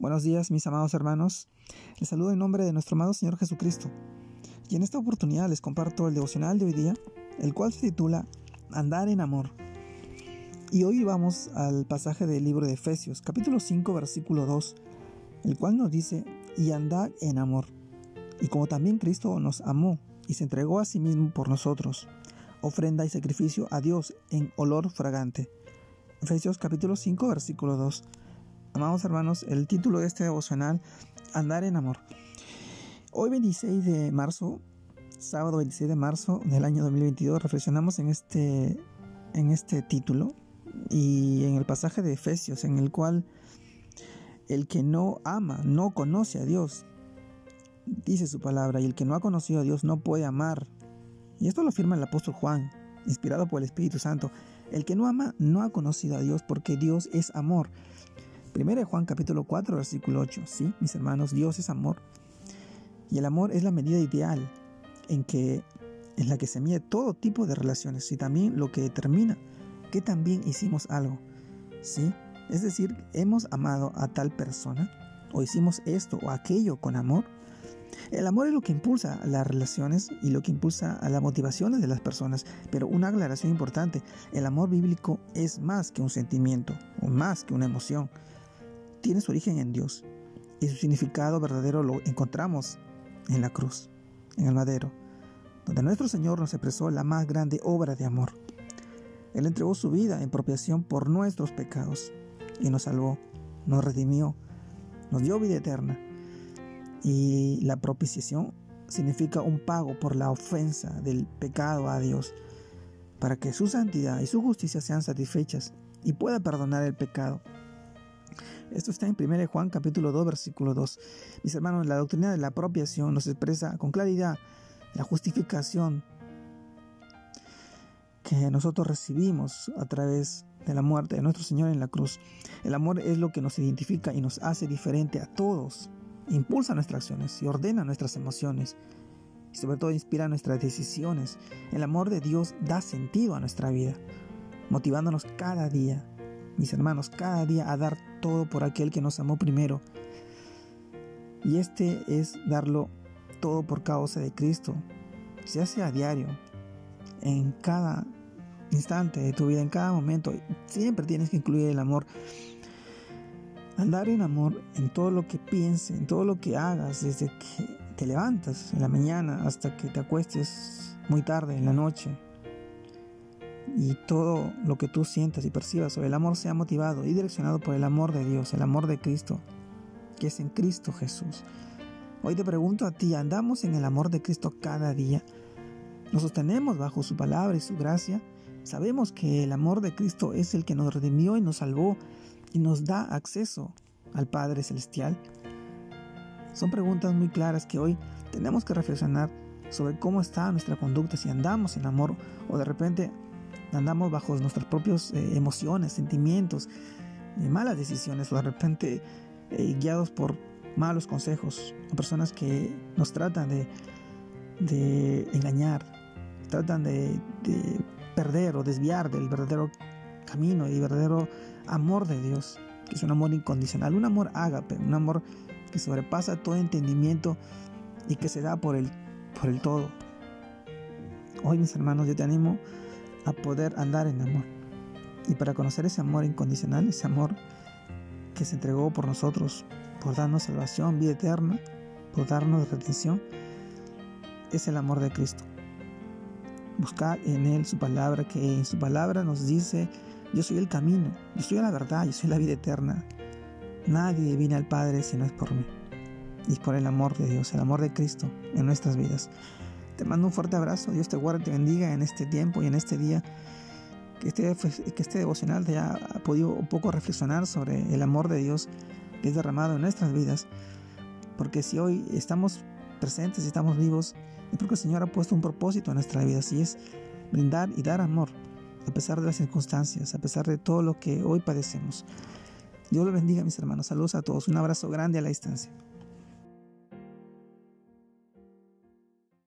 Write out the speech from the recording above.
Buenos días, mis amados hermanos. Les saludo en nombre de nuestro amado Señor Jesucristo. Y en esta oportunidad les comparto el devocional de hoy día, el cual se titula Andar en amor. Y hoy vamos al pasaje del libro de Efesios, capítulo 5, versículo 2, el cual nos dice, y andad en amor. Y como también Cristo nos amó y se entregó a sí mismo por nosotros, ofrenda y sacrificio a Dios en olor fragante. Efesios capítulo 5, versículo 2. Amados hermanos, el título de este devocional, Andar en Amor. Hoy 26 de marzo, sábado 26 de marzo del año 2022, reflexionamos en este, en este título y en el pasaje de Efesios, en el cual el que no ama no conoce a Dios, dice su palabra, y el que no ha conocido a Dios no puede amar. Y esto lo afirma el apóstol Juan, inspirado por el Espíritu Santo. El que no ama no ha conocido a Dios porque Dios es amor. Primero Juan capítulo 4 versículo 8. Sí, mis hermanos, Dios es amor. Y el amor es la medida ideal en que en la que se mide todo tipo de relaciones y también lo que determina que también hicimos algo. ¿Sí? Es decir, hemos amado a tal persona o hicimos esto o aquello con amor. El amor es lo que impulsa las relaciones y lo que impulsa a las motivaciones de las personas. Pero una aclaración importante, el amor bíblico es más que un sentimiento o más que una emoción tiene su origen en Dios y su significado verdadero lo encontramos en la cruz, en el madero, donde nuestro Señor nos expresó la más grande obra de amor. Él entregó su vida en propiación por nuestros pecados y nos salvó, nos redimió, nos dio vida eterna. Y la propiciación significa un pago por la ofensa del pecado a Dios, para que su santidad y su justicia sean satisfechas y pueda perdonar el pecado esto está en 1 Juan capítulo 2 versículo 2. Mis hermanos, la doctrina de la apropiación nos expresa con claridad la justificación que nosotros recibimos a través de la muerte de nuestro Señor en la cruz. El amor es lo que nos identifica y nos hace diferente a todos, impulsa nuestras acciones y ordena nuestras emociones y sobre todo inspira nuestras decisiones. El amor de Dios da sentido a nuestra vida, motivándonos cada día mis hermanos, cada día a dar todo por aquel que nos amó primero. Y este es darlo todo por causa de Cristo. Se hace a diario, en cada instante de tu vida, en cada momento. Siempre tienes que incluir el amor. Andar en amor en todo lo que pienses, en todo lo que hagas, desde que te levantas en la mañana hasta que te acuestes muy tarde en la noche y todo lo que tú sientas y percibas sobre el amor sea motivado y direccionado por el amor de Dios, el amor de Cristo, que es en Cristo Jesús. Hoy te pregunto a ti, ¿andamos en el amor de Cristo cada día? ¿Nos sostenemos bajo su palabra y su gracia? ¿Sabemos que el amor de Cristo es el que nos redimió y nos salvó y nos da acceso al Padre Celestial? Son preguntas muy claras que hoy tenemos que reflexionar sobre cómo está nuestra conducta, si andamos en amor o de repente andamos bajo nuestras propias eh, emociones, sentimientos, y malas decisiones o de repente eh, guiados por malos consejos o personas que nos tratan de, de engañar, tratan de, de, perder o desviar del verdadero camino y verdadero amor de Dios, que es un amor incondicional, un amor ágape, un amor que sobrepasa todo entendimiento y que se da por el, por el todo. Hoy mis hermanos, yo te animo a poder andar en amor. Y para conocer ese amor incondicional, ese amor que se entregó por nosotros, por darnos salvación, vida eterna, por darnos redención, es el amor de Cristo. Buscar en Él su palabra, que en su palabra nos dice, yo soy el camino, yo soy la verdad, yo soy la vida eterna. Nadie viene al Padre si no es por mí. Y por el amor de Dios, el amor de Cristo en nuestras vidas. Te mando un fuerte abrazo. Dios te guarde y te bendiga en este tiempo y en este día. Que este, que este devocional te haya podido un poco reflexionar sobre el amor de Dios que es derramado en nuestras vidas. Porque si hoy estamos presentes y estamos vivos, es porque el Señor ha puesto un propósito en nuestra vida. Y es brindar y dar amor a pesar de las circunstancias, a pesar de todo lo que hoy padecemos. Dios los bendiga, mis hermanos. Saludos a todos. Un abrazo grande a la distancia.